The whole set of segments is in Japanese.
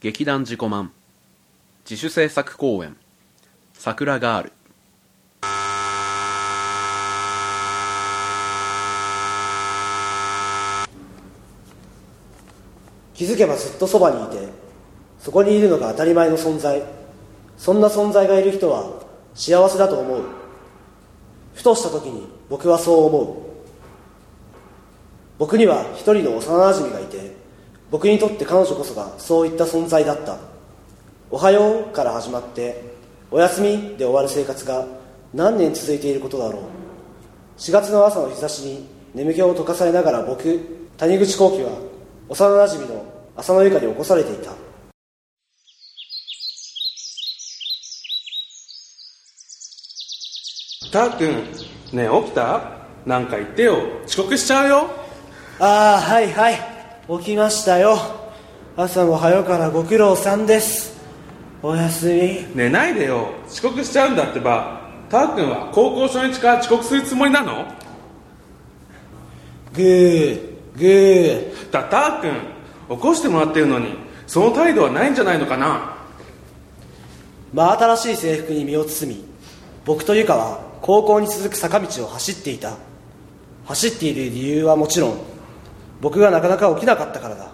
劇団自己満。自主制作公演「桜ガール」気づけばずっとそばにいてそこにいるのが当たり前の存在。そんな存在がいる人は幸せだと思う。ふとした時に僕はそう思う。僕には一人の幼なじみがいて僕にとって彼女こそがそういった存在だった。おはようから始まっておやすみで終わる生活が何年続いていることだろう。4月の朝の日差しに眠気を溶かされながら僕谷口幸喜は幼なじみの浅野由香に起こされていた。たーくんねえ起きた？なんか言ってよ。遅刻しちゃうよ。ああはいはい起きましたよ。朝も早からご苦労さんです。おやすみ。寝ないでよ。遅刻しちゃうんだってば。たーくんは高校初日から遅刻するつもりなの？グーグー。だたーくん起こしてもらってるのにその態度はないんじゃないのかな？真新しい制服に身を包み僕と由香は高校に続く坂道を走っていた。走っている理由はもちろん僕がなかなか起きなかったからだ。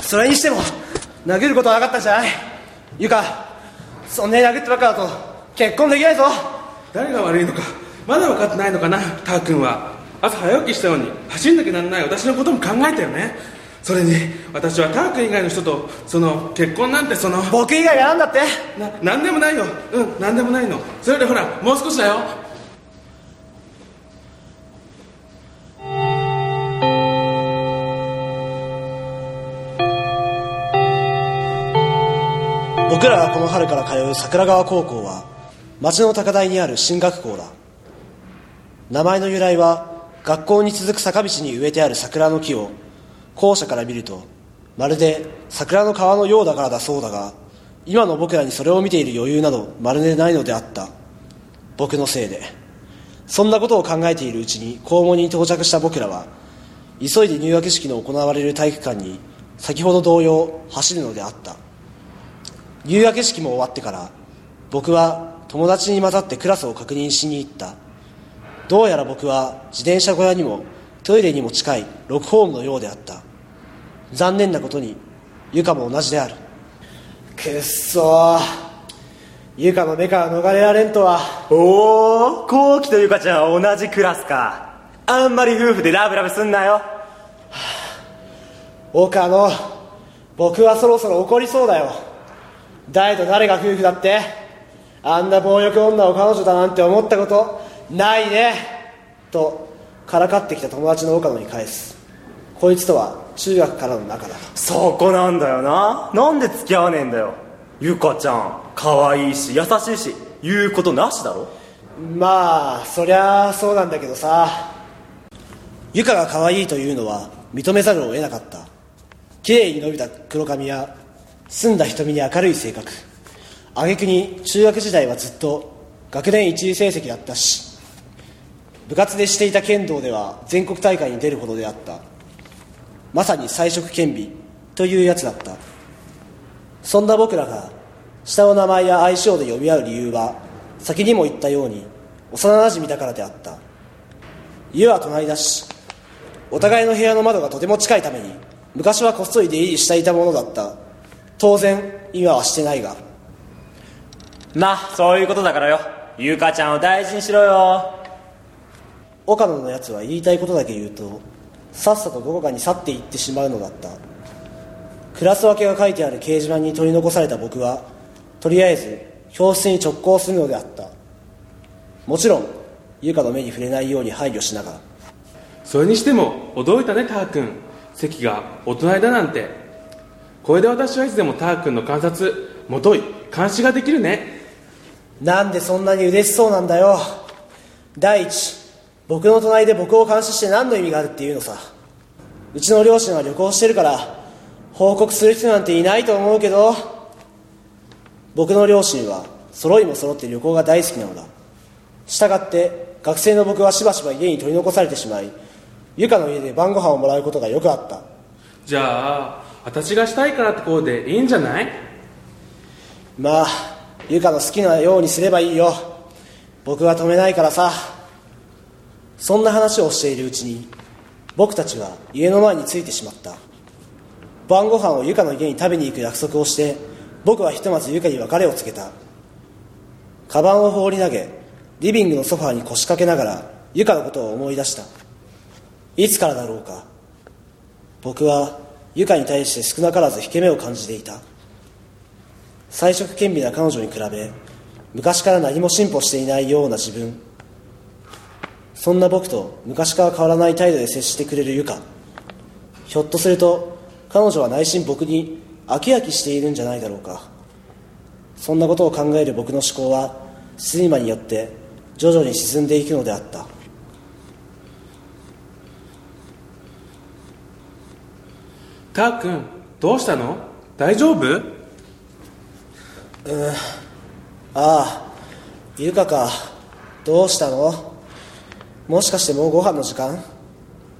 それにしても殴ることはなかったんじゃない？由香そんなに殴ってばっかだと結婚できないぞ。誰が悪いのかまだ分かってないのかなたーくんは。朝早起きしたのに走んなきゃなんない私のことも考えたよね。それに私はたーくん以外の人とその結婚なんてその僕以外がなんだって。な何でもないよ。うん何でもないの。それでほらもう少しだよ僕らがこの春から通う桜川高校は町の高台にある進学校だ。名前の由来は学校に続く坂道に植えてある桜の木を校舎から見るとまるで桜の川のようだからだそうだが今の僕らにそれを見ている余裕などまるでないのであった。僕のせいで。そんなことを考えているうちに校門に到着した僕らは急いで入学式の行われる体育館に先ほど同様走るのであった。入学式も終わってから僕は友達に混ざってクラスを確認しに行った。どうやら僕は自転車小屋にもトイレにも近い6ホームのようであった。残念なことにユカも同じである。くっそー。ユカの目から逃れられんとは。おおコウキとゆかちゃんは同じクラスか。あんまり夫婦でラブラブすんなよ。岡野僕はそろそろ怒りそうだよ誰と誰が夫婦だってあんな暴力女を彼女だなんて思ったことないねとからかってきた友達の岡野に返す。こいつとは中学からの仲だ。そこなんだよな。なんで付き合わねえんだよ。ゆかちゃん。可愛いし優しいし言うことなしだろ。まあそりゃあそうなんだけどさ。由香が可愛いというのは認めざるを得なかった。綺麗に伸びた黒髪や澄んだ瞳に明るい性格。挙句に中学時代はずっと学年一位成績だったし部活でしていた剣道では全国大会に出るほどであった。まさに才色兼備というやつだった。そんな僕らが下の名前や愛称で呼び合う理由は先にも言ったように幼なじみだからであった。家は隣だしお互いの部屋の窓がとても近いために昔はこっそり出入りしていたものだった。当然今はしてないが。まあそういうことだからよ。ゆかちゃんを大事にしろよ。岡野のやつは言いたいことだけ言うとさっさとどこかに去っていってしまうのだった。クラス分けが書いてある掲示板に取り残された僕はとりあえず教室に直行するのであった。もちろん優香の目に触れないように配慮しながら。それにしても驚いたねたーくん席がお隣だなんてこれで私はいつでもたーくんの観察もとい監視ができるね。なんでそんなに嬉しそうなんだよ。第一僕の隣で僕を監視して何の意味があるっていうのさ。うちの両親は旅行してるから報告する人なんていないと思うけど。僕の両親は揃いも揃って旅行が大好きなのだ。したがって学生の僕はしばしば家に取り残されてしまい由香の家で晩ご飯をもらうことがよくあった。じゃあ私がしたいからってことでいいんじゃない？まあゆかの好きなようにすればいいよ。僕は止めないからさ。そんな話をしているうちに僕たちは家の前に着いてしまった。晩ご飯をゆかの家に食べに行く約束をして僕はひとまずゆかに別れを告げた。カバンを放り投げリビングのソファーに腰掛けながらゆかのことを思い出した。いつからだろうか。僕はゆかに対して少なからず引け目を感じていた。才色兼備な彼女に比べ昔から何も進歩していないような自分。そんな僕と昔から変わらない態度で接してくれるゆか。ひょっとすると彼女は内心僕に飽き飽きしているんじゃないだろうか。そんなことを考える僕の思考は睡魔によって徐々に沈んでいくのであった。たーくんどうしたの？大丈夫？ああゆかかどうしたの？もしかしてもうご飯の時間？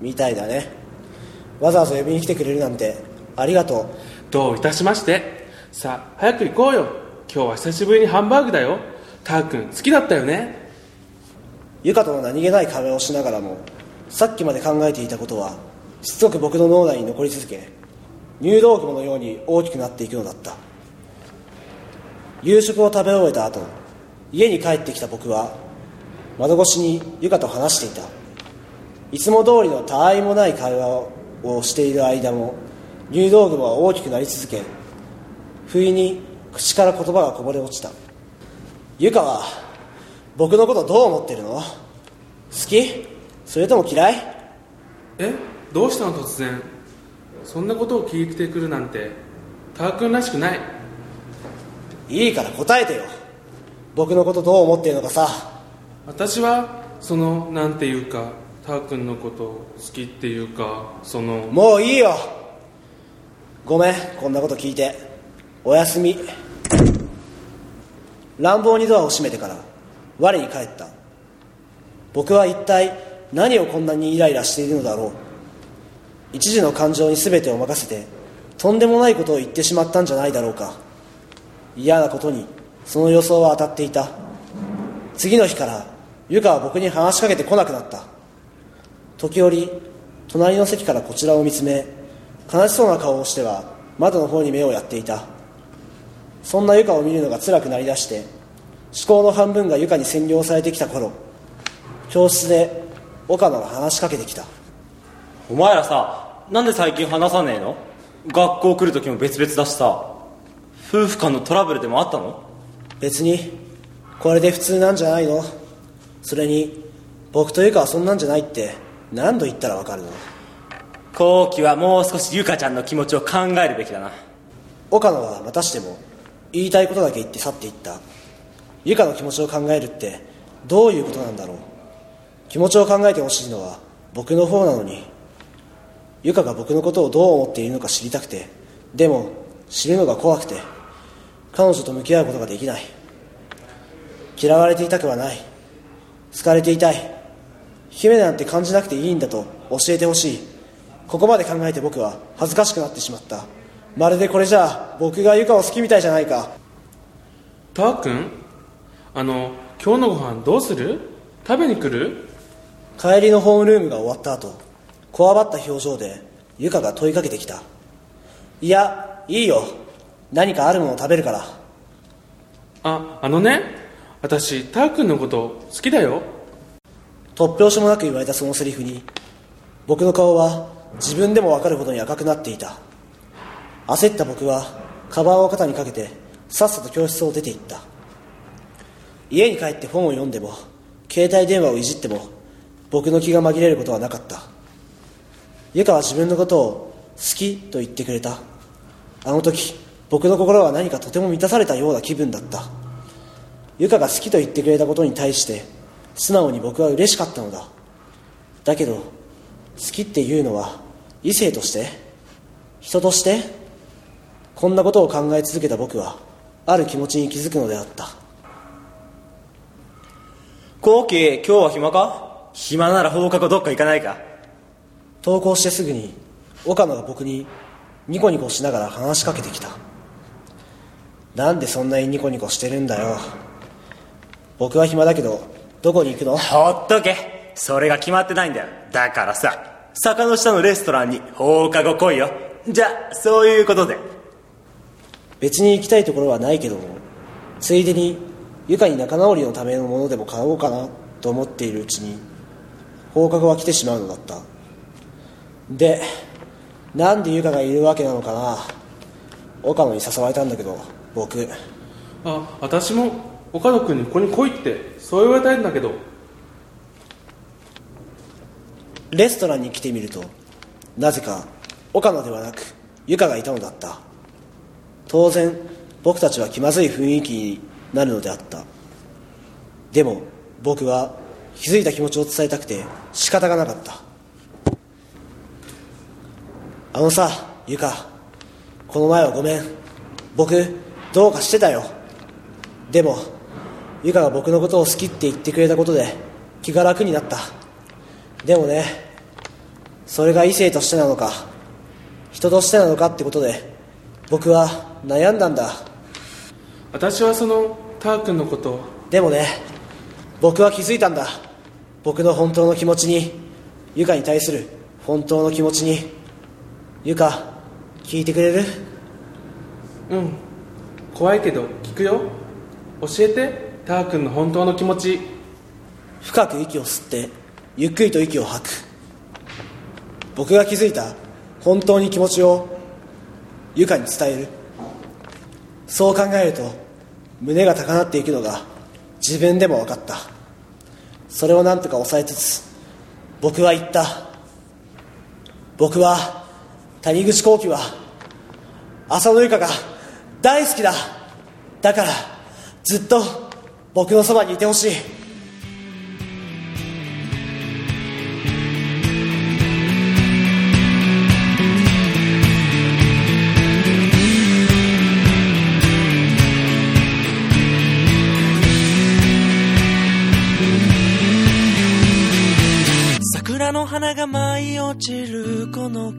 みたいだね。わざわざ呼びに来てくれるなんてありがとう。どういたしまして？さあ早く行こうよ。今日は久しぶりにハンバーグだよ。たーくん好きだったよね？ゆかとの何気ない会話をしながらもさっきまで考えていたことはしつこく僕の脳内に残り続け入道雲のように大きくなっていくのだった。夕食を食べ終えた後家に帰ってきた僕は窓越しにゆかと話していた。いつも通りのたあいもない会話をしている間も入道雲は大きくなり続け不意に口から言葉がこぼれ落ちた。ゆかは僕のことどう思ってるの？好き？それとも嫌い？え？どうしたの突然？そんなことを聞いてくるなんてたーくんらしくない。いいから答えてよ。僕のことどう思ってるのかさ。私はそのなんていうかたーくんのこと好きっていうかそのもういいよ。ごめんこんなこと聞いて。おやすみ。乱暴にドアを閉めてから我に返った。僕は一体何をこんなにイライラしているのだろう一時の感情に全てを任せてとんでもないことを言ってしまったんじゃないだろうか。嫌なことにその予想は当たっていた。次の日からゆかは僕に話しかけてこなくなった。時折隣の席からこちらを見つめ悲しそうな顔をしては窓の方に目をやっていた。そんなゆかを見るのが辛くなりだして思考の半分がゆかに占領されてきた頃教室で岡野が話しかけてきた。お前らさなんで最近話さねえの？学校来る時も別々だしさ。夫婦間のトラブルでもあったの？別にこれで普通なんじゃないの？それに僕とゆかはそんなんじゃないって何度言ったらわかるの？後期はもう少しゆかちゃんの気持ちを考えるべきだな。岡野はまたしても言いたいことだけ言って去っていった。ゆかの気持ちを考えるってどういうことなんだろう？気持ちを考えてほしいのは僕の方なのにゆかが僕のことをどう思っているのか知りたくてでも知るのが怖くて彼女と向き合うことができない。嫌われていたくはない。好かれていたい。姫なんて感じなくていいんだと教えてほしい。ここまで考えて僕は恥ずかしくなってしまった。まるでこれじゃあ僕がゆかを好きみたいじゃないか。たーくんあの今日のご飯どうする？食べに来る？帰りのホームルームが終わった後こわばった表情でゆかが問いかけてきた。いやいいよ。何かあるものを食べるから。ああのね私たーくんのこと好きだよ。突拍子もなく言われたそのセリフに僕の顔は自分でも分かるほどに赤くなっていた。焦った僕はカバンを肩にかけてさっさと教室を出て行った。家に帰って本を読んでも携帯電話をいじっても僕の気が紛れることはなかったゆかは自分のことを好きと言ってくれた。あの時僕の心は何かとても満たされたような気分だった。ゆかが好きと言ってくれたことに対して素直に僕は嬉しかったのだ。だけど好きっていうのは異性として人としてこんなことを考え続けた僕はある気持ちに気づくのであった。後期今日は暇か？暇なら放課後どっか行かないか？登校してすぐに岡野が僕にニコニコしながら話しかけてきた。なんでそんなにニコニコしてるんだよ。僕は暇だけどどこに行くの？ほっとけ。それが決まってないんだよ。だからさ坂の下のレストランに放課後来いよ。じゃあそういうことで。別に行きたいところはないけどもついでにゆかに仲直りのためのものでも買おうかなと思っているうちに放課後は来てしまうのだったでなんでゆかがいるわけなのかな？岡野に誘われたんだけど僕。あ私も岡野君にここに来いってそう言われたいんだけど。レストランに来てみるとなぜか岡野ではなくゆかがいたのだった。当然僕たちは気まずい雰囲気になるのであった。でも僕は気づいた気持ちを伝えたくて仕方がなかったあのさゆか。この前はごめん。僕どうかしてたよ。でもゆかが僕のことを好きって言ってくれたことで気が楽になった。でもねそれが異性としてなのか人としてなのかってことで僕は悩んだんだ。私はそのター君のこと。でもね僕は気づいたんだ。僕の本当の気持ちにゆかに対する本当の気持ちにゆか聞いてくれる？うん。怖いけど聞くよ。教えて。ター君の本当の気持ち。深く息を吸ってゆっくりと息を吐く。僕が気づいた本当に気持ちをゆかに伝える。そう考えると胸が高鳴っていくのが自分でも分かった。それを何とか抑えつつ僕は言った。僕は谷口幸喜は浅野ゆかが大好きだ。だからずっと僕のそばにいてほしい。桜の花が舞い落ちる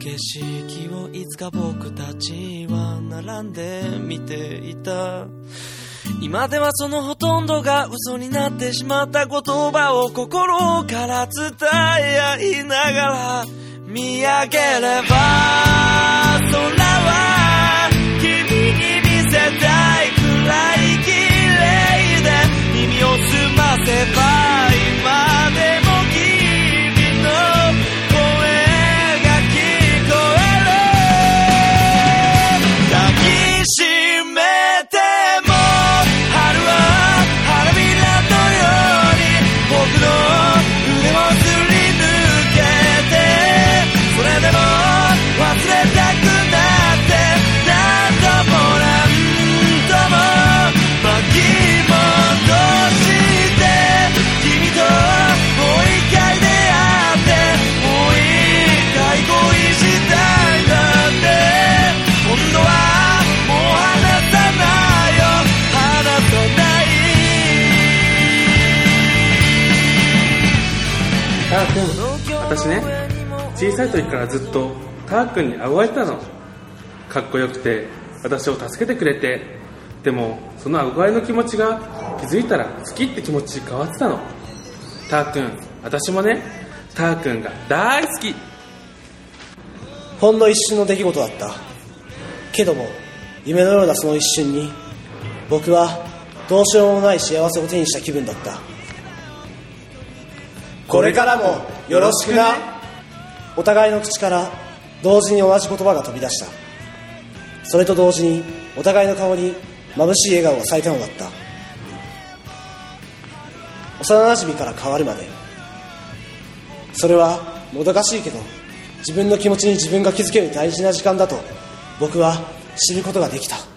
景色をいつか僕たちは並んで見ていた今ではそのほとんどが嘘になってしまった言葉を心から伝え合いながら見上げれば空は君に見せたいくらい綺麗で耳を澄ませば私ね小さい時からずっとター君に憧れてたの。かっこよくて私を助けてくれて。でもその憧れの気持ちが気づいたら好きって気持ちに変わってたの。ター君私もねター君が大好き。ほんの一瞬の出来事だった。けども夢のようなその一瞬に僕はどうしようもない幸せを手にした気分だった。これからもよろしくなお互いの口から同時に同じ言葉が飛び出した。それと同時にお互いの顔に眩しい笑顔が咲いたのだった。幼馴染から変わるまでそれはもどかしいけど自分の気持ちに自分が気づける大事な時間だと僕は知ることができた。